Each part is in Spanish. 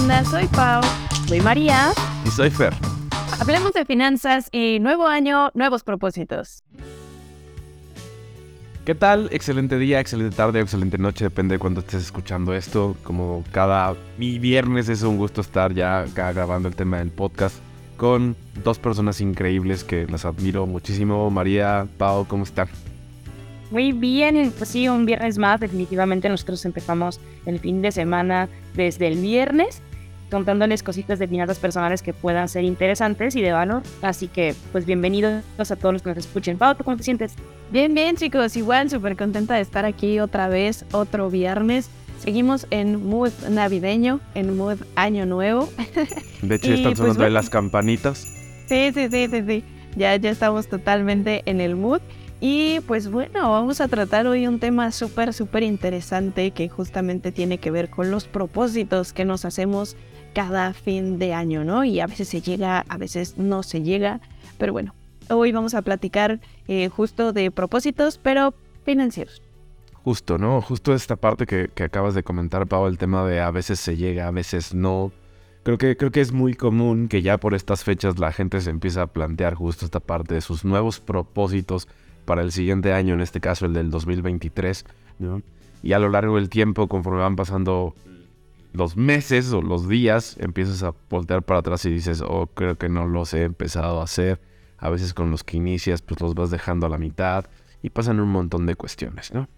onda? Soy Pau. Soy María. Y soy Fer. Hablemos de finanzas y nuevo año, nuevos propósitos. ¿Qué tal? Excelente día, excelente tarde, excelente noche, depende de cuándo estés escuchando esto. Como cada viernes es un gusto estar ya acá grabando el tema del podcast con dos personas increíbles que las admiro muchísimo. María, Pau, ¿cómo están? Muy bien, pues sí, un viernes más, definitivamente nosotros empezamos el fin de semana desde el viernes contándoles cositas de finanzas personales que puedan ser interesantes y de valor. Así que, pues bienvenidos a todos los que nos escuchen. Pau, ¿tú cómo te sientes? Bien, bien, chicos. Igual, súper contenta de estar aquí otra vez, otro viernes. Seguimos en mood navideño, en mood año nuevo. De hecho, están pues, sonando las campanitas. Sí, sí, sí, sí, sí. Ya, ya estamos totalmente en el mood. Y pues bueno, vamos a tratar hoy un tema súper, súper interesante que justamente tiene que ver con los propósitos que nos hacemos cada fin de año, ¿no? Y a veces se llega, a veces no se llega, pero bueno, hoy vamos a platicar eh, justo de propósitos, pero financieros. Justo, ¿no? Justo esta parte que, acabas de comentar, Pau, el tema de a veces se llega, a veces no. Creo que, creo que es muy común que ya por estas fechas la gente se empieza a plantear justo esta parte de sus nuevos propósitos para el siguiente año, en este caso el del 2023, ¿no? Y a lo largo del tiempo, conforme van pasando los meses o los días, empiezas a voltear para atrás y dices, oh, creo que no los he empezado a hacer. A veces con los que inicias, pues los vas dejando a la mitad y pasan un montón de cuestiones, ¿no?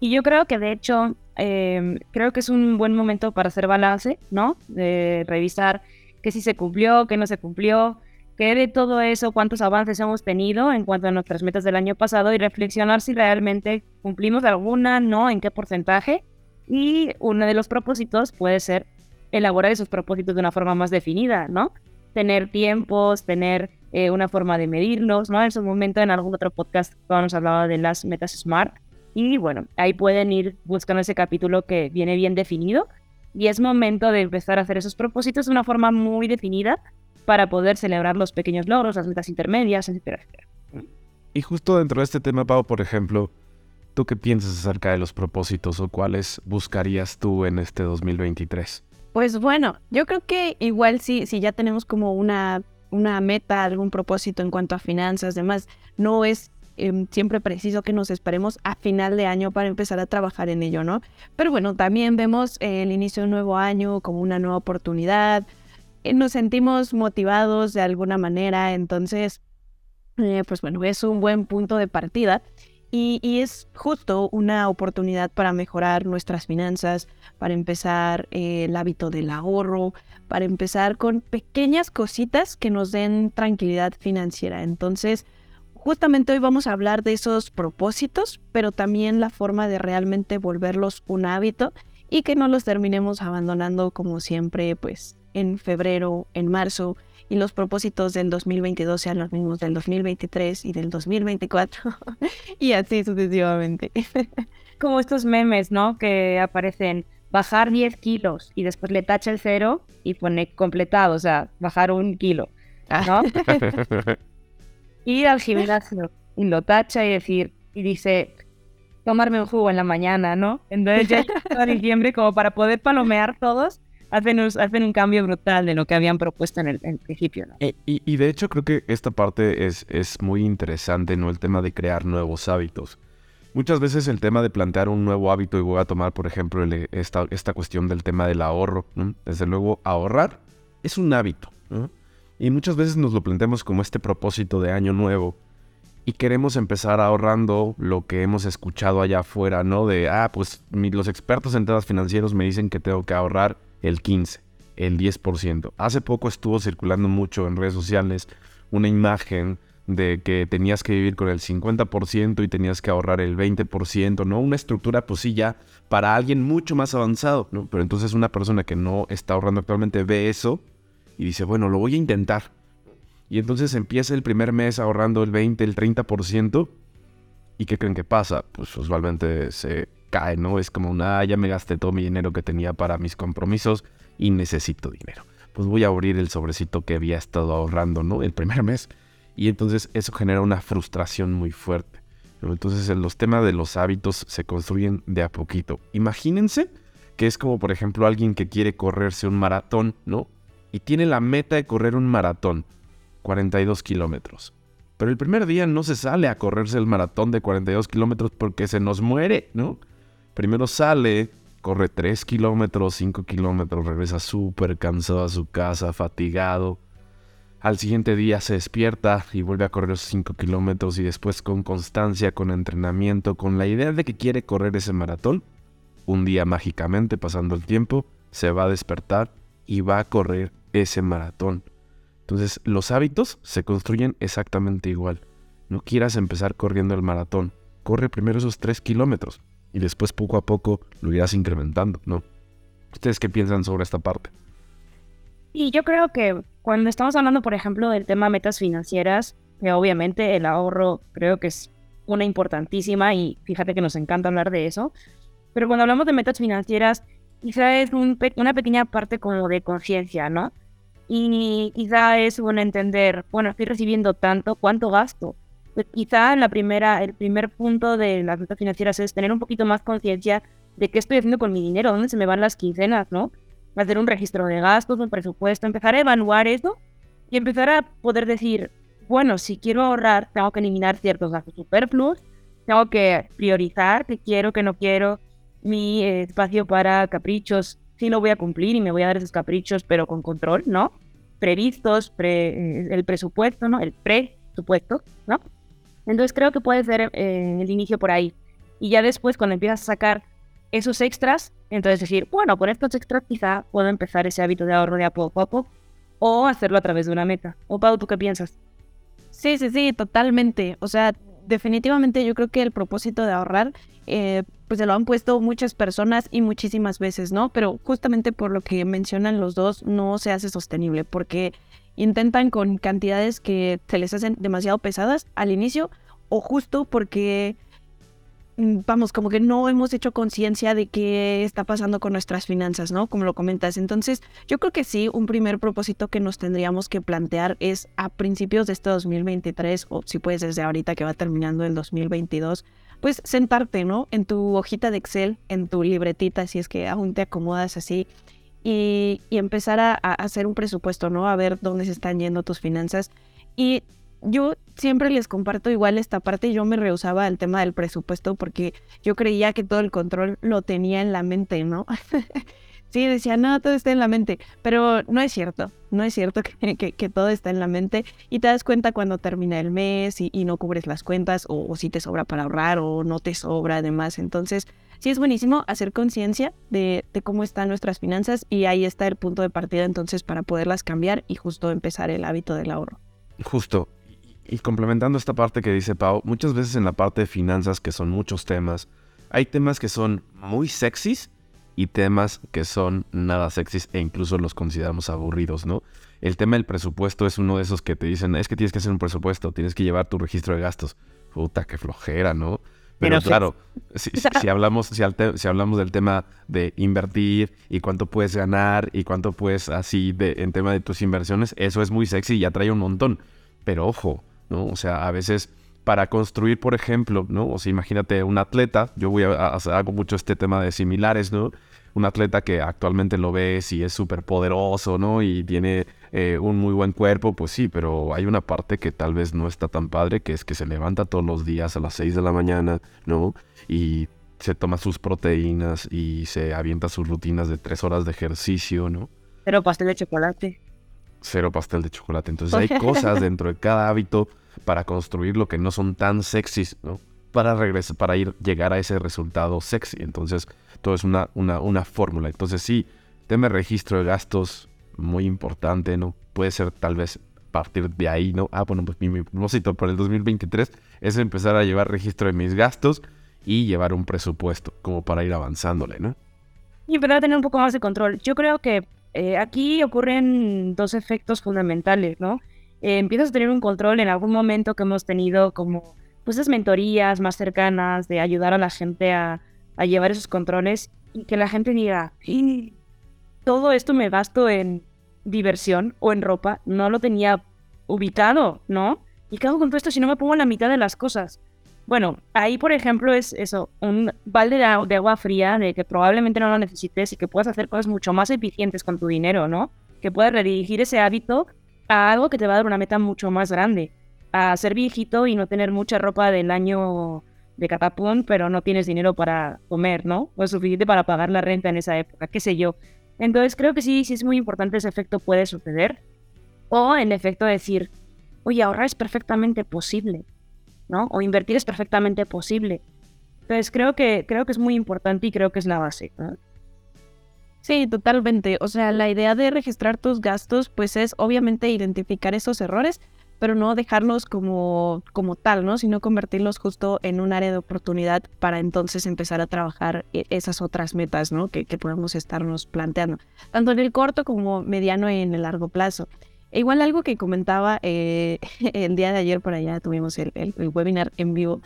Y yo creo que de hecho, em, creo que es un buen momento para hacer balance, ¿no? De revisar qué sí se cumplió, qué no se cumplió, qué de todo eso, cuántos avances hemos tenido en cuanto a nuestras metas del año pasado y reflexionar si realmente cumplimos alguna, no, en qué porcentaje y uno de los propósitos puede ser elaborar esos propósitos de una forma más definida, ¿no? Tener tiempos, tener eh, una forma de medirlos, ¿no? En su momento, en algún otro podcast, nos hablaba de las metas SMART. Y bueno, ahí pueden ir buscando ese capítulo que viene bien definido. Y es momento de empezar a hacer esos propósitos de una forma muy definida para poder celebrar los pequeños logros, las metas intermedias, etcétera, etcétera. Y justo dentro de este tema, Pau, por ejemplo, ¿Tú qué piensas acerca de los propósitos o cuáles buscarías tú en este 2023? Pues bueno, yo creo que igual si, si ya tenemos como una, una meta, algún propósito en cuanto a finanzas, demás, no es em, siempre preciso que nos esperemos a final de año para empezar a trabajar en ello, ¿no? Pero bueno, también vemos el inicio de un nuevo año como una nueva oportunidad, eh, nos sentimos motivados de alguna manera, entonces, eh, pues bueno, es un buen punto de partida. Y, es justo una oportunidad para mejorar nuestras finanzas, para empezar eh, el hábito del ahorro, para empezar con pequeñas cositas que nos den tranquilidad financiera. Entonces, justamente hoy vamos a hablar de esos propósitos, pero también la forma de realmente volverlos un hábito y que no los terminemos abandonando como siempre, pues en febrero, en marzo, y los propósitos del 2022 sean los mismos del 2023 y del 2024 y así sucesivamente. Como estos memes, ¿no? Que aparecen bajar 10 kilos y después le tacha el cero y pone completado, o sea, bajar un kilo, ¿no? Ir al gimnasio y lo tacha y decir, y dice, tomarme un jugo en la mañana, ¿no? Entonces ya está diciembre como para poder palomear todos hacen, hacen un cambio brutal de lo que habían propuesto en el, principio. ¿no? Eh, y, de hecho creo que esta parte es, es muy interesante, ¿no? El tema de crear nuevos hábitos. Muchas veces el tema de plantear un nuevo hábito, y voy a tomar por ejemplo esta, esta cuestión del tema del ahorro. Desde luego, ahorrar es un hábito. Y muchas veces nos lo planteamos como este propósito de año nuevo. Y queremos empezar ahorrando lo que hemos escuchado allá afuera, ¿no? De, ah, pues los expertos en temas financieros me dicen que tengo que ahorrar el 15, el 10%. Hace poco estuvo circulando mucho en redes sociales una imagen de que tenías que vivir con el 50% y tenías que ahorrar el 20%, ¿no? Una estructura, pues sí, ya para alguien mucho más avanzado, ¿no? Pero entonces una persona que no está ahorrando actualmente ve eso y dice, bueno, lo voy a intentar. Y entonces empieza el primer mes ahorrando el 20, el 30%. ¿Y qué creen que pasa? Pues usualmente se cae, ¿no? Es como una, ah, ya me gasté todo mi dinero que tenía para mis compromisos y necesito dinero. Pues voy a abrir el sobrecito que había estado ahorrando, ¿no? El primer mes. Y entonces eso genera una frustración muy fuerte. Entonces los temas de los hábitos se construyen de a poquito. Imagínense que es como por ejemplo alguien que quiere correrse un maratón, ¿no? Y tiene la meta de correr un maratón, 42 kilómetros. Pero el primer día no se sale a correrse el maratón de 42 kilómetros porque se nos muere, ¿no? Primero sale, corre 3 kilómetros, 5 kilómetros, regresa súper cansado a su casa, fatigado. Al siguiente día se despierta y vuelve a correr 5 kilómetros y después con constancia, con entrenamiento, con la idea de que quiere correr ese maratón, un día mágicamente, pasando el tiempo, se va a despertar y va a correr ese maratón. Entonces, los hábitos se construyen exactamente igual. No quieras empezar corriendo el maratón. Corre primero esos 3 kilómetros y después poco a poco lo irás incrementando, ¿no? ¿Ustedes qué piensan sobre esta parte? Y yo creo que cuando estamos hablando, por ejemplo, del tema metas financieras, que obviamente el ahorro creo que es una importantísima y fíjate que nos encanta hablar de eso, pero cuando hablamos de metas financieras, quizá es una pequeña parte como de conciencia, ¿no? Y quizá es un entender, bueno, estoy recibiendo tanto, ¿cuánto gasto? Pues quizá la primera, el primer punto de las metas financieras es tener un poquito más conciencia de qué estoy haciendo con mi dinero, dónde se me van las quincenas, ¿no? Hacer un registro de gastos, un presupuesto, empezar a evaluar eso y empezar a poder decir, bueno, si quiero ahorrar, tengo que eliminar ciertos gastos superfluos, tengo que priorizar qué quiero, qué no quiero, mi espacio para caprichos, sí lo voy a cumplir y me voy a dar esos caprichos, pero con control, ¿no? Previstos, pre, eh, el presupuesto, ¿no? El presupuesto, ¿no? Entonces creo que puede ser eh, el inicio por ahí. Y ya después, cuando empiezas a sacar esos extras, entonces decir, bueno, por estos extras quizá puedo empezar ese hábito de ahorro de a poco a poco o hacerlo a través de una meta. O Pau, ¿tú qué piensas? Sí, sí, sí, totalmente. O sea, definitivamente yo creo que el propósito de ahorrar eh, pues se lo han puesto muchas personas y muchísimas veces, ¿no? Pero justamente por lo que mencionan los dos, no se hace sostenible, porque intentan con cantidades que se les hacen demasiado pesadas al inicio, o justo porque, mm, vamos, como que no hemos hecho conciencia de qué está pasando con nuestras finanzas, ¿no? Como lo comentas. Entonces, yo creo que sí, un primer propósito que nos tendríamos que plantear es a principios de este 2023, o si puedes desde ahorita que va terminando el 2022, pues sentarte, ¿no? En tu hojita de Excel, en tu libretita, si es que aún te acomodas así, y, empezar a, hacer un presupuesto, ¿no? A ver dónde se están yendo tus finanzas. Y yo siempre les comparto igual esta parte, yo me rehusaba al tema del presupuesto porque yo creía que todo el control lo tenía en la mente, ¿no? Sí, decía, no, todo está en la mente, pero no es cierto, no es cierto que, todo está en la mente y te das cuenta cuando termina el mes y, no cubres las cuentas o, si te sobra para ahorrar o no te sobra además. Entonces, sí es buenísimo hacer conciencia de, cómo están nuestras finanzas y ahí está el punto de partida entonces para poderlas cambiar y justo empezar el hábito del ahorro. Justo. Y complementando esta parte que dice Pau, muchas veces en la parte de finanzas, que son muchos temas, hay temas que son muy sexys y temas que son nada sexys e incluso los consideramos aburridos, ¿no? El tema del presupuesto es uno de esos que te dicen, es que tienes que hacer un presupuesto, tienes que llevar tu registro de gastos. Puta, qué flojera, ¿no? Pero, claro, si, hablamos, si, si, hablamos del tema de invertir y cuánto puedes ganar y cuánto puedes así de, en tema de tus inversiones, eso es muy sexy y atrae un montón. Pero ojo, ¿no? O sea, a veces para construir, por ejemplo, ¿no? O sea, imagínate un atleta, yo voy a, a, hago mucho este tema de similares, ¿no? Un atleta que actualmente lo ves y es súper poderoso, ¿no? Y tiene eh, un muy buen cuerpo, pues sí, pero hay una parte que tal vez no está tan padre, que es que se levanta todos los días a las 6 de la mañana, ¿no? Y se toma sus proteínas y se avienta sus rutinas de 3 horas de ejercicio, ¿no? Cero pastel de chocolate. Cero pastel de chocolate. Entonces hay cosas dentro de cada hábito para construir lo que no son tan sexys, ¿no? Para regresar, para ir, llegar a ese resultado sexy. Entonces, todo es una, una, una fórmula. Entonces sí, tema registro de gastos, muy importante, ¿no? Puede ser tal vez partir de ahí, ¿no? Ah, bueno, pues mi, propósito para el 2023 es empezar a llevar registro de mis gastos y llevar un presupuesto como para ir avanzándole, ¿no? Y empezar a tener un poco más de control. Yo creo que eh, aquí ocurren dos efectos fundamentales, ¿no? Eh, empiezas a tener un control en algún momento que hemos tenido como pues esas mentorías más cercanas de ayudar a la gente a, a llevar esos controles y que la gente diga, todo esto me gasto en diversión o en ropa, no lo tenía ubicado, ¿no? ¿Y qué hago con todo esto si no me pongo la mitad de las cosas? Bueno, ahí por ejemplo es eso, un balde de, agua fría de que probablemente no lo necesites y que puedas hacer cosas mucho más eficientes con tu dinero, ¿no? Que puedas redirigir ese hábito a algo que te va a dar una meta mucho más grande. A ser viejito y no tener mucha ropa del año de catapum, pero no tienes dinero para comer, ¿no? O es suficiente para pagar la renta en esa época, qué sé yo. Entonces creo que sí, sí es muy importante ese efecto puede suceder. O en efecto decir, oye, ahorrar es perfectamente posible. ¿no? O invertir es perfectamente posible. Entonces creo que, creo que es muy importante y creo que es la base. Sí, totalmente. O sea, la idea de registrar tus gastos, pues es obviamente identificar esos errores, pero no dejarlos como, como tal, ¿no? Sino convertirlos justo en un área de oportunidad para entonces empezar a trabajar e, esas otras metas, ¿no? Que, que podemos estarnos planteando, tanto en el corto como mediano y en el largo plazo. E igual algo que comentaba eh, el día de ayer por allá tuvimos el, webinar en vivo.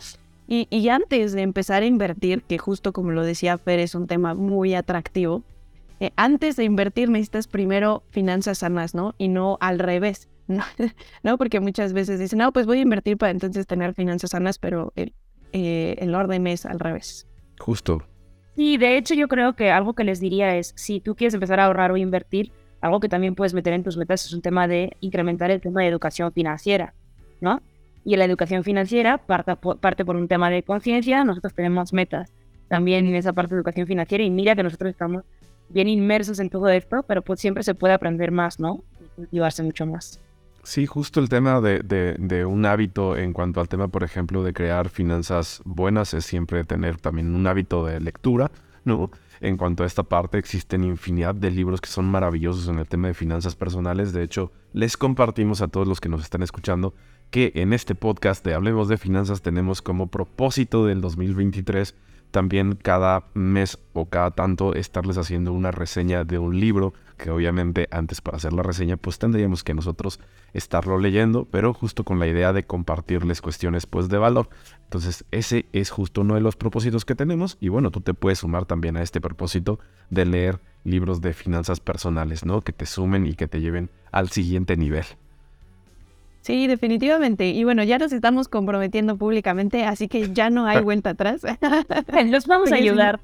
Y, antes de empezar a invertir, que justo como lo decía Fer, es un tema muy atractivo, eh, antes de invertir necesitas primero finanzas sanas, ¿no? Y no al revés, ¿no? Porque muchas veces dicen, no, pues voy a invertir para entonces tener finanzas sanas, pero el, eh, el orden es al revés. Justo. Y de hecho yo creo que algo que les diría es, si tú quieres empezar a ahorrar o invertir, algo que también puedes meter en tus metas es un tema de incrementar el tema de educación financiera, ¿no? Y la educación financiera parte, parte por un tema de conciencia, nosotros tenemos metas también en esa parte de educación financiera y mira que nosotros estamos bien inmersos en todo esto, pero pues siempre se puede aprender más, ¿no? Y llevarse mucho más. Sí, justo el tema de, un hábito en cuanto al tema, por ejemplo, de crear finanzas buenas es siempre tener también un hábito de lectura, ¿no? En cuanto a esta parte, existen infinidad de libros que son maravillosos en el tema de finanzas personales. De hecho, les compartimos a todos los que nos están escuchando que en este podcast de Hablemos de Finanzas tenemos como propósito del 2023 también cada mes o cada tanto estarles haciendo una reseña de un libro, que obviamente antes para hacer la reseña pues tendríamos que nosotros estarlo leyendo, pero justo con la idea de compartirles cuestiones pues de valor. Entonces ese es justo uno de los propósitos que tenemos y bueno, tú te puedes sumar también a este propósito de leer libros de finanzas personales, ¿no? Que te sumen y que te lleven al siguiente nivel. Sí, definitivamente. Y bueno, ya nos estamos comprometiendo públicamente, así que ya no hay vuelta atrás. Los vamos a ayudar.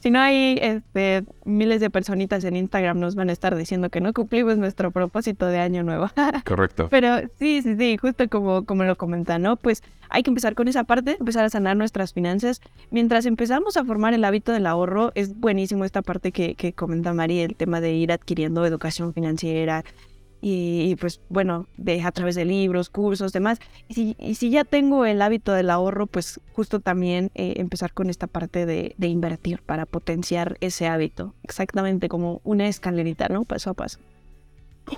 Si no, hay este, miles de personitas en Instagram nos van a estar diciendo que no cumplimos nuestro propósito de año nuevo. Correcto. Pero sí, sí, sí, justo como, como lo comentan, ¿no? Pues hay que empezar con esa parte, empezar a sanar nuestras finanzas. Mientras empezamos a formar el hábito del ahorro, es buenísimo esta parte que, que comenta Mari, el tema de ir adquiriendo educación financiera, y, pues bueno, de, a través de libros, cursos, demás. Y si, y si ya tengo el hábito del ahorro, pues justo también eh, empezar con esta parte de, de, invertir para potenciar ese hábito, exactamente como una escalerita, ¿no? Paso a paso.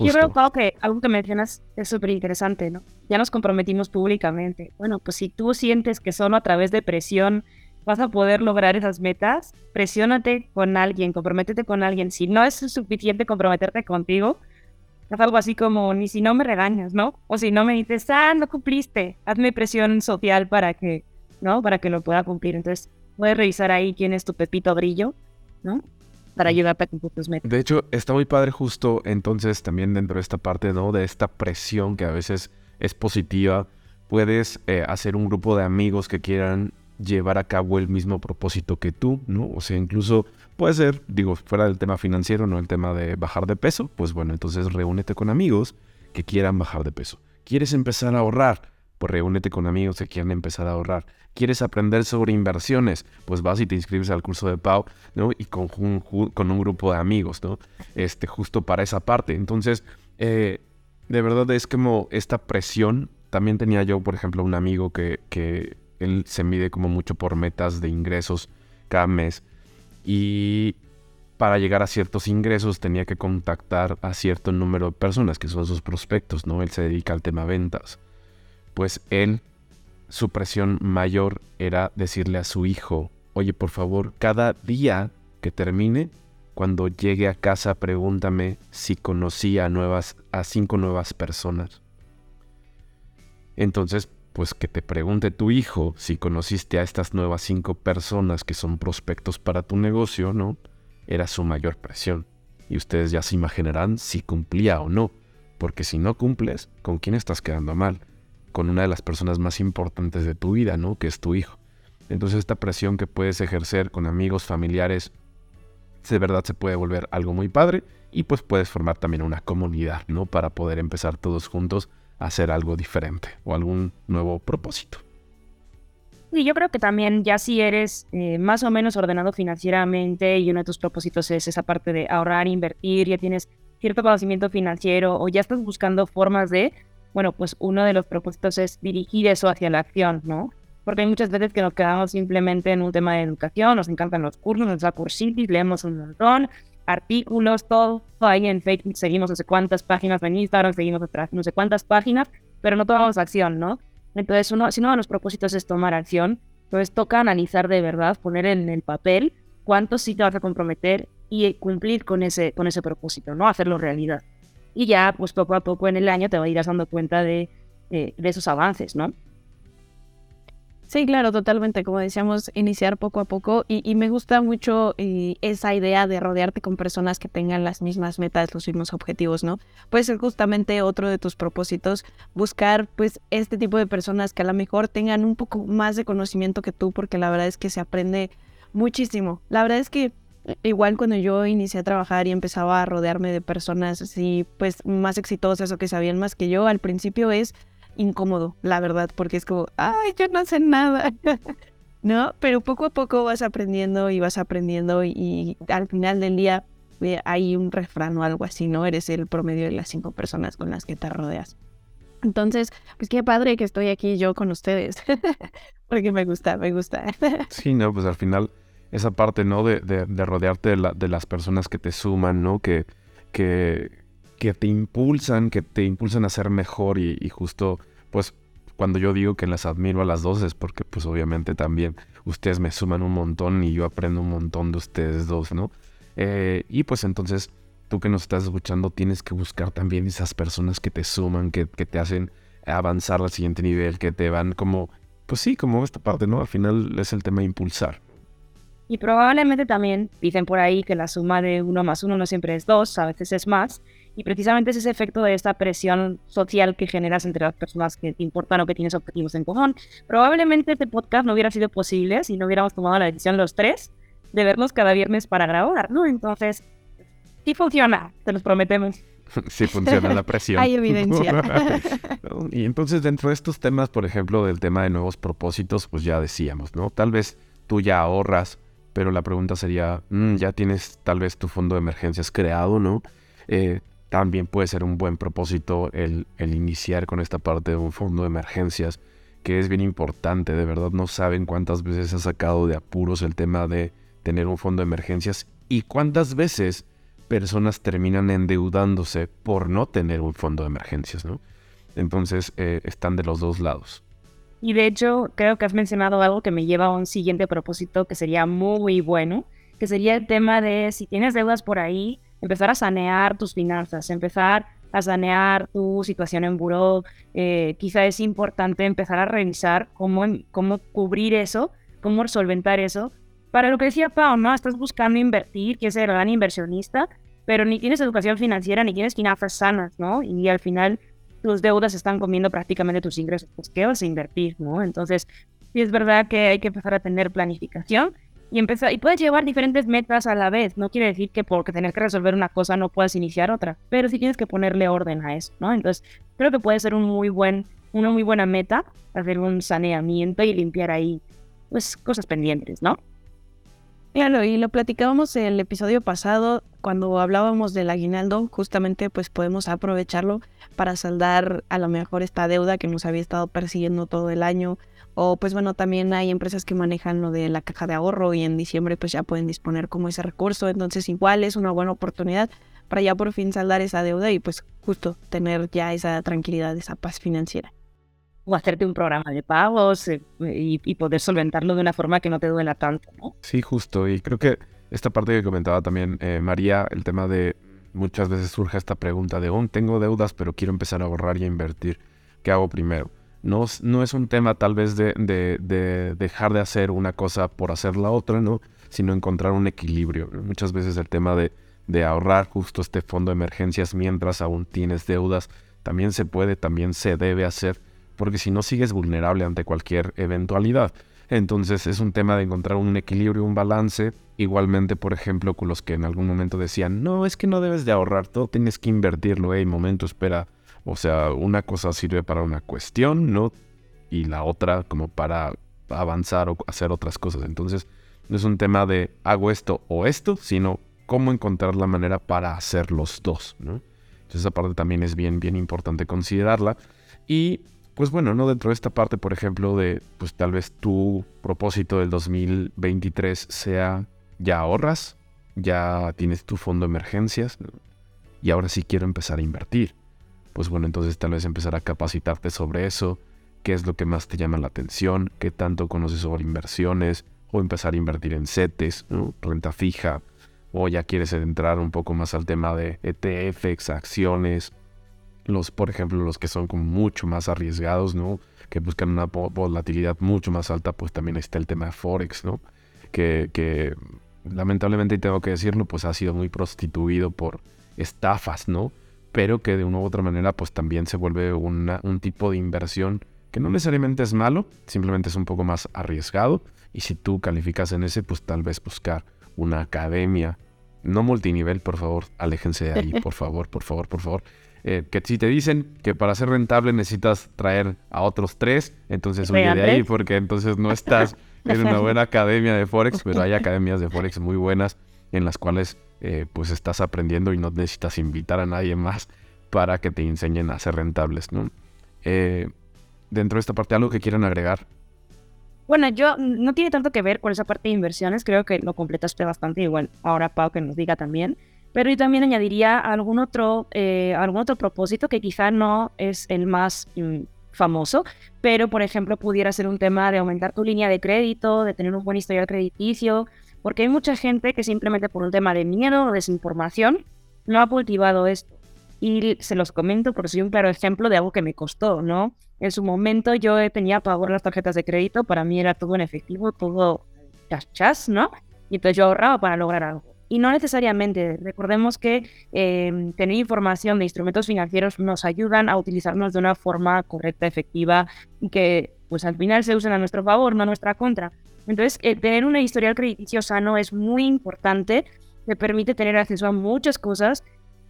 Yo creo que algo que mencionas es súper interesante, ¿no? Ya nos comprometimos públicamente. Bueno, pues si tú sientes que solo a través de presión vas a poder lograr esas metas, presiónate con alguien, comprométete con alguien. Si no es suficiente comprometerte contigo, Haz algo así como, ni si no me regañas, ¿no? O si no me dices, ah, no cumpliste, hazme presión social para que, ¿no? Para que lo pueda cumplir. Entonces, puedes revisar ahí quién es tu pepito brillo, ¿no? Para ayudarte a cumplir tus metas. De hecho, está muy padre justo entonces también dentro de esta parte, ¿no? De esta presión que a veces es positiva. Puedes eh, hacer un grupo de amigos que quieran llevar a cabo el mismo propósito que tú, ¿no? O sea, incluso puede ser, digo, fuera del tema financiero, no el tema de bajar de peso, pues bueno, entonces reúnete con amigos que quieran bajar de peso. ¿Quieres empezar a ahorrar? Pues reúnete con amigos que quieran empezar a ahorrar. ¿Quieres aprender sobre inversiones? Pues vas y te inscribes al curso de Pau, ¿no? Y con, un grupo de amigos, ¿no? Este, justo para esa parte. Entonces, eh, de verdad es como esta presión. También tenía yo, por ejemplo, un amigo que él se mide como mucho por metas de ingresos cada mes. Y para llegar a ciertos ingresos tenía que contactar a cierto número de personas, que son sus prospectos, ¿no? Él se dedica al tema ventas. Pues él, su presión mayor era decirle a su hijo, oye, por favor, cada día que termine, cuando llegue a casa, pregúntame si conocí a, nuevas, a cinco nuevas personas. Entonces, pues que te pregunte tu hijo si conociste a estas nuevas cinco personas que son prospectos para tu negocio, ¿no? Era su mayor presión. Y ustedes ya se imaginarán si cumplía o no. Porque si no cumples, ¿con quién estás quedando mal? con una de las personas más importantes de tu vida, ¿no? Que es tu hijo. Entonces esta presión que puedes ejercer con amigos, familiares, de verdad se puede volver algo muy padre y pues puedes formar también una comunidad, ¿no? Para poder empezar todos juntos hacer algo diferente o algún nuevo propósito. Y yo creo que también ya si eres eh, más o menos ordenado financieramente y uno de tus propósitos es esa parte de ahorrar, invertir, ya tienes cierto conocimiento financiero o ya estás buscando formas de, bueno, pues uno de los propósitos es dirigir eso hacia la acción, ¿no? Porque hay muchas veces que nos quedamos simplemente en un tema de educación, nos encantan los cursos, nos da cursitis, leemos un montón, artículos, todo ahí en Facebook, seguimos no sé cuántas páginas en Instagram, seguimos otras no sé cuántas páginas, pero no tomamos acción, ¿no? Entonces, uno, si uno de los propósitos es tomar acción, entonces toca analizar de verdad, poner en el papel cuánto sí te vas a comprometer y cumplir con ese, con ese propósito, ¿no? Hacerlo realidad. Y ya, pues poco a poco en el año te vas a ir dando cuenta de, de esos avances, ¿no? Sí, claro, totalmente. Como decíamos, iniciar poco a poco y, me gusta mucho eh, esa idea de rodearte con personas que tengan las mismas metas, los mismos objetivos, ¿no? Puede ser justamente otro de tus propósitos, buscar pues este tipo de personas que a lo mejor tengan un poco más de conocimiento que tú, porque la verdad es que se aprende muchísimo. La verdad es que eh, igual cuando yo inicié a trabajar y empezaba a rodearme de personas así pues más exitosas o que sabían más que yo, al principio es incómodo, la verdad, porque es como, ay, yo no sé nada. ¿No? Pero poco a poco vas aprendiendo y vas aprendiendo y, al final del día eh, hay un refrán o algo así, ¿no? Eres el promedio de las cinco personas con las que te rodeas. Entonces, pues qué padre que estoy aquí yo con ustedes, porque me gusta, me gusta. sí, no, pues al final esa parte, ¿no? De, de, rodearte de, de, las personas que te suman, ¿no? Que, que, que te impulsan, que te impulsan a ser mejor y, justo, pues cuando yo digo que las admiro a las dos es porque pues obviamente también ustedes me suman un montón y yo aprendo un montón de ustedes dos, ¿no? Eh, y pues entonces tú que nos estás escuchando tienes que buscar también esas personas que te suman, que, que te hacen avanzar al siguiente nivel, que te van como, pues sí, como esta parte, ¿no? Al final es el tema de impulsar. Y probablemente también dicen por ahí que la suma de uno más uno no siempre es dos, a veces es más. Y precisamente es ese efecto de esta presión social que generas entre las personas que te importan o que tienes objetivos en común. Probablemente este podcast no hubiera sido posible si no hubiéramos tomado la decisión los tres de vernos cada viernes para grabar, ¿no? Entonces, sí funciona, te los prometemos. Sí funciona la presión. Hay evidencia. y entonces dentro de estos temas, por ejemplo, del tema de nuevos propósitos, pues ya decíamos, ¿no? Tal vez tú ya ahorras, pero la pregunta sería, mm, ya tienes tal vez tu fondo de emergencias creado, ¿no? Eh, también puede ser un buen propósito el, iniciar con esta parte de un fondo de emergencias, que es bien importante, de verdad no saben cuántas veces ha sacado de apuros el tema de tener un fondo de emergencias y cuántas veces personas terminan endeudándose por no tener un fondo de emergencias, ¿no? Entonces eh, están de los dos lados. Y de hecho, creo que has mencionado algo que me lleva a un siguiente propósito que sería muy bueno, que sería el tema de si tienes deudas por ahí, empezar a sanear tus finanzas, empezar a sanear tu situación en buró. Eh, quizá es importante empezar a revisar cómo, cómo cubrir eso, cómo solventar eso. Para lo que decía Pau, ¿no? Estás buscando invertir, quieres ser gran inversionista, pero ni tienes educación financiera, ni tienes finanzas sanas, ¿no? Y al final tus deudas están comiendo prácticamente tus ingresos. Pues, ¿qué vas a invertir, no? Entonces, sí es verdad que hay que empezar a tener planificación y empezar y puedes llevar diferentes metas a la vez. No quiere decir que porque tener que resolver una cosa no puedas iniciar otra, pero sí tienes que ponerle orden a eso, ¿no? Entonces, creo que puede ser un muy buen, una muy buena meta hacer un saneamiento y limpiar ahí, pues, cosas pendientes, ¿no? Claro, y lo platicábamos en el episodio pasado cuando hablábamos del aguinaldo, justamente pues podemos aprovecharlo para saldar a lo mejor esta deuda que nos había estado persiguiendo todo el año o pues bueno, también hay empresas que manejan lo de la caja de ahorro y en diciembre pues ya pueden disponer como ese recurso. Entonces igual es una buena oportunidad para ya por fin saldar esa deuda y pues justo tener ya esa tranquilidad, esa paz financiera. O hacerte un programa de pagos eh, y, poder solventarlo de una forma que no te duela tanto, ¿no? Sí, justo. Y creo que esta parte que comentaba también eh, María, el tema de muchas veces surge esta pregunta de, oh, tengo deudas, pero quiero empezar a ahorrar y a invertir. ¿Qué hago primero? No, es un tema tal vez de, de, dejar de hacer una cosa por hacer la otra, ¿no? Sino encontrar un equilibrio. Muchas veces el tema de, de ahorrar justo este fondo de emergencias mientras aún tienes deudas, también se puede, también se debe hacer, porque si no sigues vulnerable ante cualquier eventualidad. Entonces es un tema de encontrar un equilibrio, un balance. Igualmente, por ejemplo, con los que en algún momento decían, no, es que no debes de ahorrar, todo tienes que invertirlo, hey, momento, espera. O sea, una cosa sirve para una cuestión, ¿no? Y la otra como para avanzar o hacer otras cosas. Entonces, no es un tema de hago esto o esto, sino cómo encontrar la manera para hacer los dos, ¿no? Entonces, esa parte también es bien, bien importante considerarla. Y pues bueno, ¿no? Dentro de esta parte, por ejemplo, de, pues tal vez tu propósito del 2023 sea, ya ahorras, ya tienes tu fondo de emergencias, y ahora sí quiero empezar a invertir. Pues bueno, entonces tal vez empezar a capacitarte sobre eso, qué es lo que más te llama la atención, qué tanto conoces sobre inversiones, o empezar a invertir en CETES, renta fija, o ya quieres entrar un poco más al tema de ETFs, acciones, los, por ejemplo, los que son como mucho más arriesgados, ¿no? Que buscan una volatilidad mucho más alta, pues también está el tema de Forex, ¿no? Que, que lamentablemente, tengo que decirlo, pues ha sido muy prostituido por estafas, ¿no? Pero que de una u otra manera, pues también se vuelve una, un tipo de inversión que no necesariamente es malo, simplemente es un poco más arriesgado. Y si tú calificas en ese, pues tal vez buscar una academia, no multinivel, por favor, aléjense de ahí, por favor, por favor, por favor. Eh, que si te dicen que para ser rentable necesitas traer a otros tres, entonces huye de ahí porque entonces no estás en una buena academia de Forex, pero hay academias de Forex muy buenas en las cuales eh, pues estás aprendiendo y no necesitas invitar a nadie más para que te enseñen a ser rentables, ¿no? Eh, dentro de esta parte, ¿algo que quieran agregar? Bueno, yo no tiene tanto que ver con esa parte de inversiones, creo que lo completaste bastante igual. Ahora Pau que nos diga también. Pero yo también añadiría algún otro, eh, algún otro propósito que quizá no es el más mm, famoso, pero por ejemplo pudiera ser un tema de aumentar tu línea de crédito, de tener un buen historial crediticio, porque hay mucha gente que simplemente por un tema de miedo o desinformación no ha cultivado esto. Y se los comento porque soy un claro ejemplo de algo que me costó, ¿no? En su momento yo tenía pagar las tarjetas de crédito, para mí era todo en efectivo, todo chas, ¿no? Y entonces yo ahorraba para lograr algo. Y no necesariamente. Recordemos que em, tener información de instrumentos financieros nos ayudan a utilizarnos de una forma correcta, efectiva y que pues al final se usen a nuestro favor, no a nuestra contra. Entonces, eh, tener una historial crediticio sano es muy importante, te permite tener acceso a muchas cosas.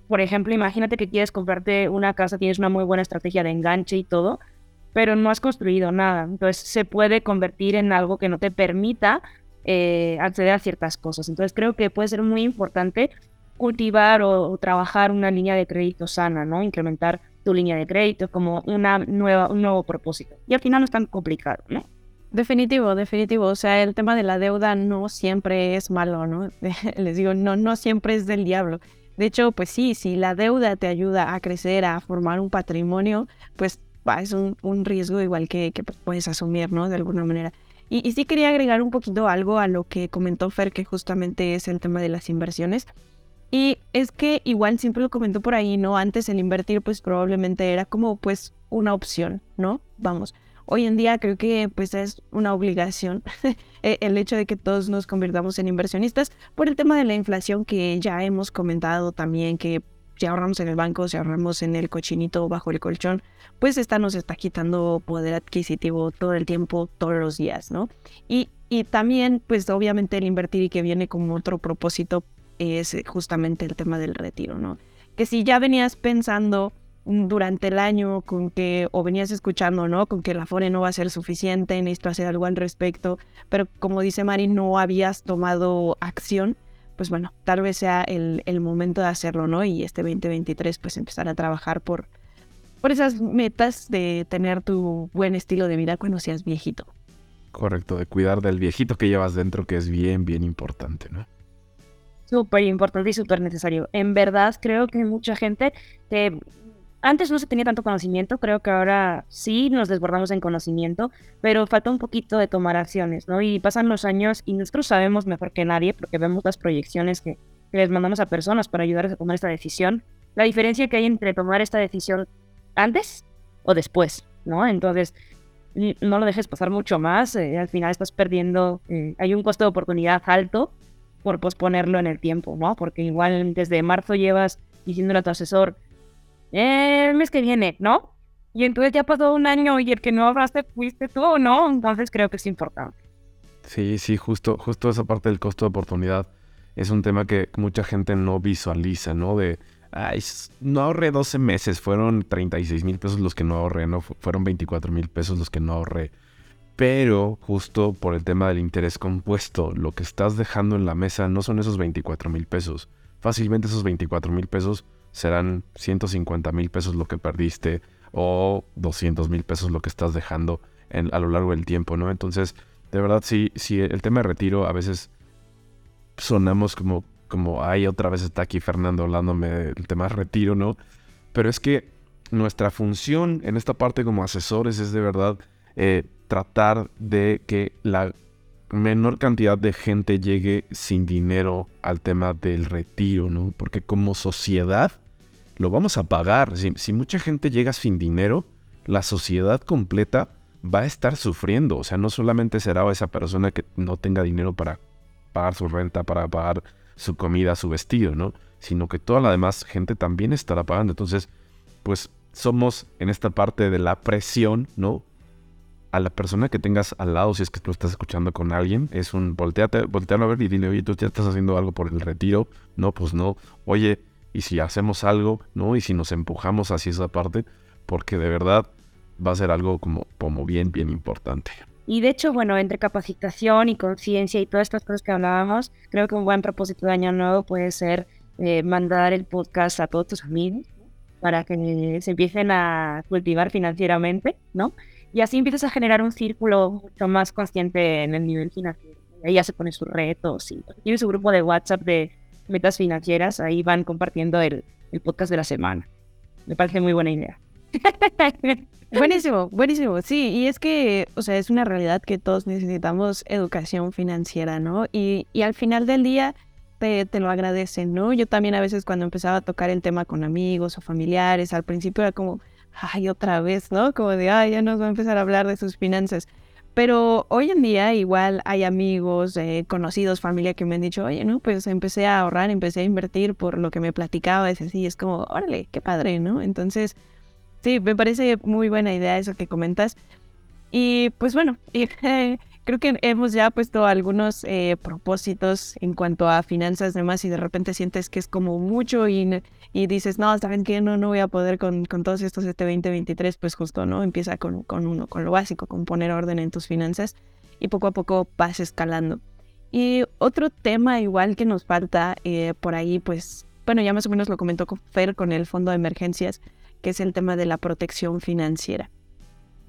Por ejemplo, imagínate que quieres comprarte una casa, tienes una muy buena estrategia de enganche y todo, pero no has construido nada. Entonces, se puede convertir en algo que no te permita eh, acceder a ciertas cosas. Entonces creo que puede ser muy importante cultivar o, trabajar una línea de crédito sana, ¿no? Incrementar tu línea de crédito como una nueva, un nuevo propósito. Y al final no es tan complicado, ¿no? Definitivo, definitivo. O sea, el tema de la deuda no siempre es malo, ¿no? Les digo, no, no siempre es del diablo. De hecho, pues sí, si la deuda te ayuda a crecer, a formar un patrimonio, pues es un, un riesgo igual que, que, puedes asumir, ¿no? De alguna manera. Y, sí quería agregar un poquito algo a lo que comentó Fer, que justamente es el tema de las inversiones. Y es que igual siempre lo comentó por ahí, ¿no? Antes el invertir pues probablemente era como pues una opción, ¿no? Vamos. Hoy en día creo que pues es una obligación e, el hecho de que todos nos convirtamos en inversionistas por el tema de la inflación que ya hemos comentado también que si ahorramos en el banco, si ahorramos en el cochinito bajo el colchón, pues esta nos está quitando poder adquisitivo todo el tiempo, todos los días, ¿no? Y, y también, pues obviamente el invertir y que viene como otro propósito es justamente el tema del retiro, ¿no? Que si ya venías pensando durante el año con que, o venías escuchando, ¿no? Con que la FORE no va a ser suficiente, necesito hacer algo al respecto, pero como dice Mari, no habías tomado acción, pues bueno, tal vez sea el, momento de hacerlo, ¿no? Y este 2023 pues empezar a trabajar por, por esas metas de tener tu buen estilo de vida cuando seas viejito. Correcto, de cuidar del viejito que llevas dentro, que es bien, bien importante, ¿no? Súper importante y súper necesario. En verdad, creo que mucha gente te antes no se tenía tanto conocimiento, creo que ahora sí nos desbordamos en conocimiento, pero falta un poquito de tomar acciones, ¿no? Y pasan los años y nosotros sabemos mejor que nadie, porque vemos las proyecciones que, les mandamos a personas para ayudarles a tomar esta decisión, la diferencia que hay entre tomar esta decisión antes o después, ¿no? Entonces, no lo dejes pasar mucho más, eh, al final estás perdiendo, eh, hay un costo de oportunidad alto por posponerlo en el tiempo, ¿no? Porque igual desde marzo llevas diciéndole a tu asesor, el mes que viene, ¿no? y entonces ya pasó un año y el que no ahorraste fuiste tú, ¿no? Entonces creo que es importante. Sí, sí, justo, justo esa parte del costo de oportunidad es un tema que mucha gente no visualiza, ¿no? De, ay, no ahorré 12 meses, fueron 36 mil pesos los que no ahorré, ¿no? Fueron 24 mil pesos los que no ahorré. Pero justo por el tema del interés compuesto, lo que estás dejando en la mesa no son esos 24 mil pesos. Fácilmente esos 24 mil pesos serán 150 mil pesos lo que perdiste o 200 mil pesos lo que estás dejando a lo largo del tiempo, ¿no? Entonces, de verdad, sí, sí, el tema de retiro a veces sonamos como, como, ay, otra vez está aquí Fernando hablándome del tema retiro, ¿no? Pero es que nuestra función en esta parte como asesores es de verdad eh, tratar de que la menor cantidad de gente llegue sin dinero al tema del retiro, ¿no? Porque como sociedad lo vamos a pagar. Si, mucha gente llega sin dinero, la sociedad completa va a estar sufriendo. O sea, no solamente será esa persona que no tenga dinero para pagar su renta, para pagar su comida, su vestido, ¿no? Sino que toda la demás gente también estará pagando. Entonces, pues somos en esta parte de la presión, ¿no? A la persona que tengas al lado, si es que tú estás escuchando con alguien, es un volteate, voltealo a ver y dile, oye, tú ya estás haciendo algo por el retiro. No, pues no. Oye, y si hacemos algo, ¿no? Y si nos empujamos hacia esa parte, porque de verdad va a ser algo como, como bien, bien importante. Y de hecho, bueno, entre capacitación y conciencia y todas estas cosas que hablábamos, creo que un buen propósito de año nuevo puede ser eh, mandar el podcast a todos tus amigos para que se empiecen a cultivar financieramente, ¿no? Y así empiezas a generar un círculo mucho más consciente en el nivel financiero. Ya se pone sus retos y tiene su grupo de WhatsApp de metas financieras, ahí van compartiendo el, el podcast de la semana. Me parece muy buena idea. buenísimo, buenísimo. Sí, y es que, o sea, es una realidad que todos necesitamos educación financiera, ¿no? Y, y al final del día te, te, lo agradecen, ¿no? Yo también a veces cuando empezaba a tocar el tema con amigos o familiares, al principio era como, ay, otra vez, ¿no? Como de, ay, ya nos va a empezar a hablar de sus finanzas. Pero hoy en día igual hay amigos, eh, conocidos, familia que me han dicho, oye, no, pues empecé a ahorrar, empecé a invertir por lo que me platicaba, es así, es como, órale, qué padre, ¿no? Entonces, sí, me parece muy buena idea eso que comentas. Y pues bueno, creo que hemos ya puesto algunos eh, propósitos en cuanto a finanzas demás y de repente sientes que es como mucho y, y dices, no, ¿saben qué? No, no voy a poder con, con todos estos este 2023, pues justo, ¿no? Empieza con, con uno, con lo básico, con poner orden en tus finanzas y poco a poco vas escalando. Y otro tema igual que nos falta eh, por ahí, pues, bueno, ya más o menos lo comentó Fer con el fondo de emergencias, que es el tema de la protección financiera.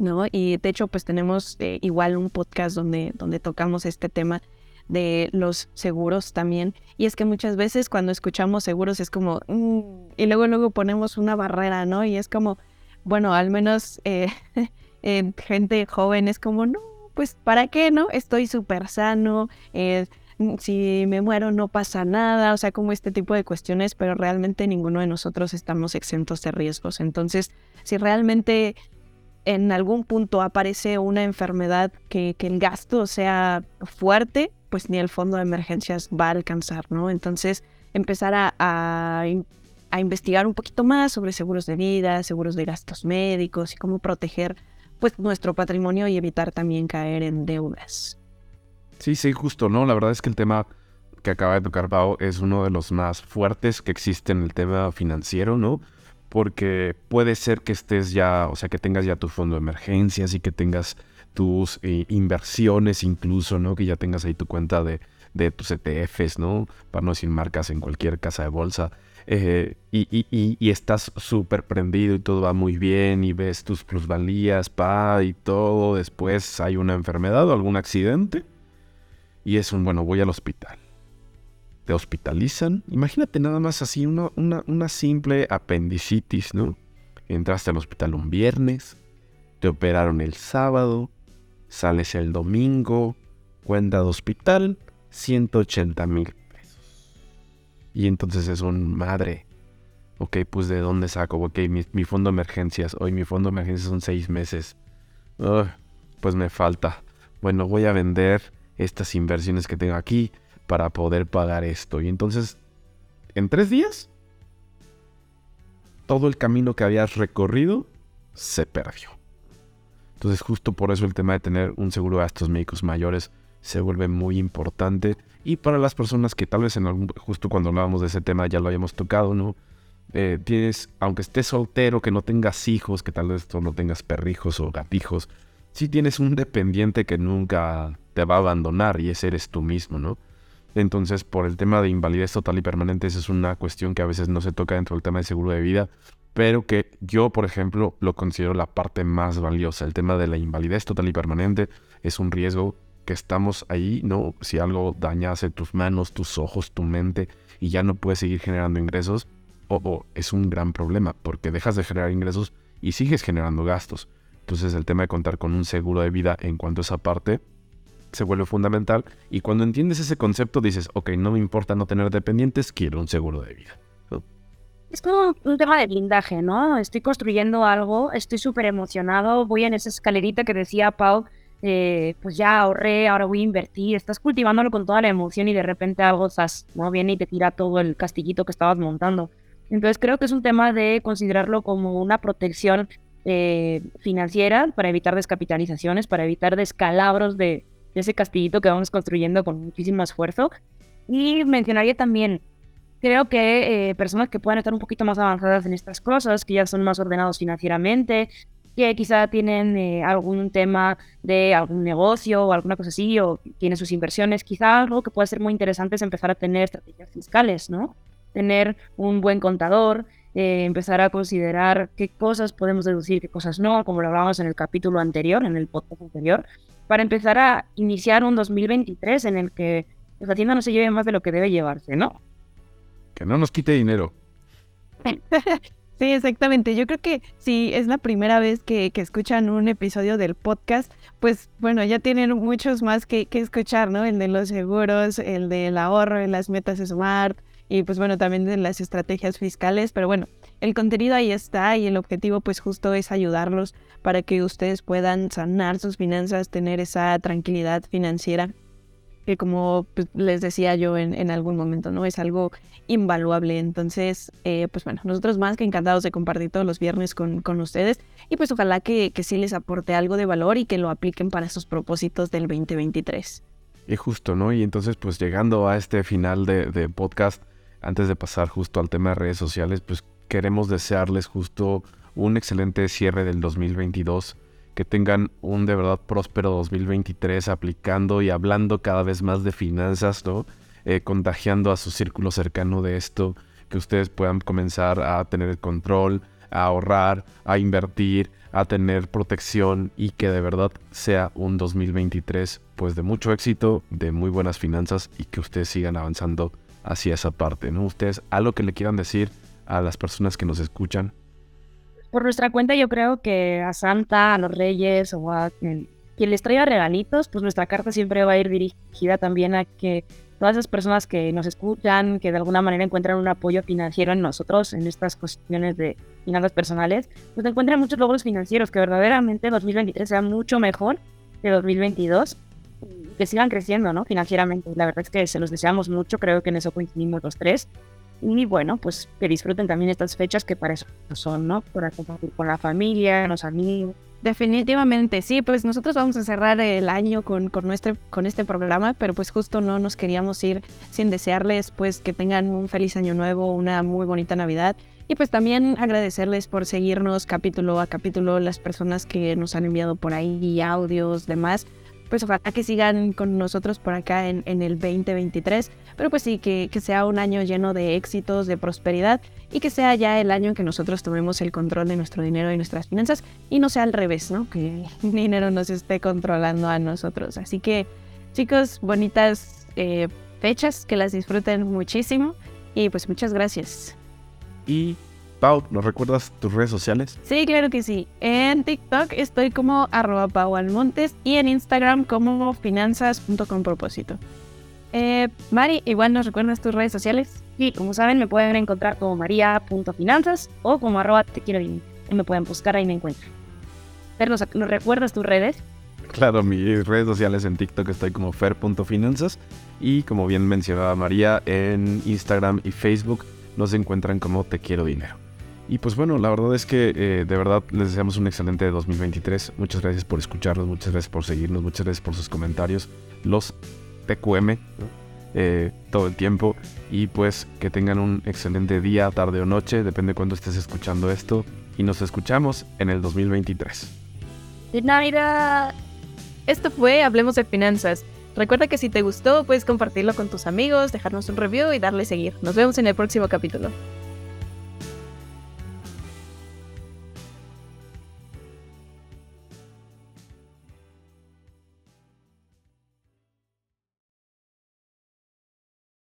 ¿No? Y de hecho, pues tenemos eh, igual un podcast donde, donde tocamos este tema de los seguros también. Y es que muchas veces cuando escuchamos seguros es como, mm", y luego luego ponemos una barrera, ¿no? Y es como, bueno, al menos eh, gente joven es como, no, pues ¿para qué, no? Estoy súper sano, eh, si me muero no pasa nada, o sea, como este tipo de cuestiones, pero realmente ninguno de nosotros estamos exentos de riesgos. Entonces, si realmente en algún punto aparece una enfermedad que, el gasto sea fuerte, pues ni el fondo de emergencias va a alcanzar, ¿no? Entonces, empezar a, investigar un poquito más sobre seguros de vida, seguros de gastos médicos y cómo proteger pues nuestro patrimonio y evitar también caer en deudas. Sí, sí, justo, ¿no? La verdad es que el tema que acaba de tocar Pau es uno de los más fuertes que existe en el tema financiero, ¿no? Porque puede ser que estés ya, o sea, que tengas ya tu fondo de emergencias y que tengas tus eh, inversiones incluso, ¿no? Que ya tengas ahí tu cuenta de, de tus ETFs, ¿no? Para no decir marcas en cualquier casa de bolsa. Eh, y, y, y, estás súper prendido y todo va muy bien y ves tus plusvalías, pa, y todo. Después hay una enfermedad o algún accidente y es un, bueno, voy al hospital te hospitalizan. Imagínate nada más así, una, una, simple apendicitis, ¿no? Entraste al hospital un viernes, te operaron el sábado, sales el domingo, cuenta de hospital, 180 mil pesos. Y entonces es un madre. Ok, pues de dónde saco? Ok, mi, fondo de emergencias. Hoy mi fondo de emergencias son seis meses. pues me falta. Bueno, voy a vender estas inversiones que tengo aquí para poder pagar esto. Y entonces, en tres días, todo el camino que habías recorrido se perdió. Entonces justo por eso el tema de tener un seguro de gastos médicos mayores se vuelve muy importante. Y para las personas que tal vez en algún, justo cuando hablábamos de ese tema ya lo hayamos tocado, ¿no? Eh, tienes, aunque estés soltero, que no tengas hijos, que tal vez tú no tengas perrijos o gatijos, si tienes un dependiente que nunca te va a abandonar y ese eres tú mismo, ¿no? Entonces, por el tema de invalidez total y permanente, esa es una cuestión que a veces no se toca dentro del tema de seguro de vida, pero que yo, por ejemplo, lo considero la parte más valiosa. El tema de la invalidez total y permanente es un riesgo que estamos ahí, ¿no? Si algo dañase tus manos, tus ojos, tu mente y ya no puedes seguir generando ingresos, o es un gran problema porque dejas de generar ingresos y sigues generando gastos. Entonces el tema de contar con un seguro de vida en cuanto a esa parte se vuelve fundamental y cuando entiendes ese concepto dices, ok, no me importa no tener dependientes, quiero un seguro de vida. Es como un tema de blindaje, ¿no? Estoy construyendo algo, estoy súper emocionado, voy en esa escalerita que decía Pau, eh, pues ya ahorré, ahora voy a invertir, estás cultivándolo con toda la emoción y de repente algo estás, ¿no? viene y te tira todo el castillito que estabas montando. Entonces creo que es un tema de considerarlo como una protección eh, financiera para evitar descapitalizaciones, para evitar descalabros de, ese castillito que vamos construyendo con muchísimo esfuerzo. Y mencionaría también, creo que eh, personas que puedan estar un poquito más avanzadas en estas cosas, que ya son más ordenados financieramente, que quizá tienen eh, algún tema de algún negocio o alguna cosa así, o tienen sus inversiones, quizá algo que puede ser muy interesante es empezar a tener estrategias fiscales, ¿no? Tener un buen contador, eh, empezar a considerar qué cosas podemos deducir, qué cosas no, como lo hablábamos en el capítulo anterior, en el podcast anterior, para empezar a iniciar un 2023 en el que la tienda no se lleve más de lo que debe llevarse, ¿no? Que no nos quite dinero. Sí, exactamente. Yo creo que si es la primera vez que, escuchan un episodio del podcast, pues bueno, ya tienen muchos más que, que, escuchar, ¿no? El de los seguros, el del ahorro, en las metas smart, y pues bueno, también de las estrategias fiscales, pero bueno, el contenido ahí está y el objetivo pues justo es ayudarlos para que ustedes puedan sanar sus finanzas, tener esa tranquilidad financiera que como pues, les decía yo en, algún momento, ¿no? Es algo invaluable. Entonces, eh, pues bueno, nosotros más que encantados de compartir todos los viernes con, con ustedes y pues ojalá que, que, sí les aporte algo de valor y que lo apliquen para sus propósitos del 2023. Y justo, ¿no? Y entonces pues llegando a este final de podcast, antes de pasar justo al tema de redes sociales, pues queremos desearles justo un excelente cierre del 2022, que tengan un de verdad próspero 2023 aplicando y hablando cada vez más de finanzas, ¿no? Eh, contagiando a su círculo cercano de esto, que ustedes puedan comenzar a tener el control, a ahorrar, a invertir, a tener protección y que de verdad sea un 2023 pues de mucho éxito, de muy buenas finanzas y que ustedes sigan avanzando hacia esa parte, ¿no? Ustedes, algo que le quieran decir a las personas que nos escuchan. Por nuestra cuenta, yo creo que a Santa, a los Reyes o a quien, les traiga regalitos, pues nuestra carta siempre va a ir dirigida también a que todas esas personas que nos escuchan, que de alguna manera encuentran un apoyo financiero en nosotros, en estas cuestiones de finanzas personales, pues encuentren muchos logros financieros, que verdaderamente 2023 sea mucho mejor que 2022 que sigan creciendo, ¿no? Financieramente. La verdad es que se los deseamos mucho, creo que en eso coincidimos los tres. Y bueno, pues que disfruten también estas fechas que para eso son, ¿no? Para compartir con la familia, los amigos. Definitivamente, sí, pues nosotros vamos a cerrar el año con, con, nuestro, con este programa, pero pues justo no nos queríamos ir sin desearles pues que tengan un feliz año nuevo, una muy bonita Navidad y pues también agradecerles por seguirnos capítulo a capítulo, las personas que nos han enviado por ahí audios, demás pues ojalá que sigan con nosotros por acá en, el 2023, pero pues sí, que, sea un año lleno de éxitos, de prosperidad y que sea ya el año en que nosotros tomemos el control de nuestro dinero y nuestras finanzas y no sea al revés, ¿no? Que el dinero nos esté controlando a nosotros. Así que chicos, bonitas eh, fechas, que las disfruten muchísimo y pues muchas gracias. Y Pau, ¿nos recuerdas tus redes sociales? Sí, claro que sí. En TikTok estoy como arroba Pau Almontes y en Instagram como finanzas.compropósito. Eh, Mari, igual nos recuerdas tus redes sociales. Sí, como saben, me pueden encontrar como maria.finanzas o como arroba te quiero y me pueden buscar, ahí me encuentran. Pero ¿nos, recuerdas tus redes? Claro, mis redes sociales en TikTok estoy como fer.finanzas y como bien mencionaba María, en Instagram y Facebook nos encuentran como te quiero dinero. Y pues bueno, la verdad es que eh, de verdad les deseamos un excelente 2023. Muchas gracias por escucharnos, muchas gracias por seguirnos, muchas gracias por sus comentarios. Los TQM eh, todo el tiempo. Y pues que tengan un excelente día, tarde o noche, depende de cuándo estés escuchando esto. Y nos escuchamos en el 2023. De Navidad. Esto fue Hablemos de Finanzas. Recuerda que si te gustó, puedes compartirlo con tus amigos, dejarnos un review y darle seguir. Nos vemos en el próximo capítulo.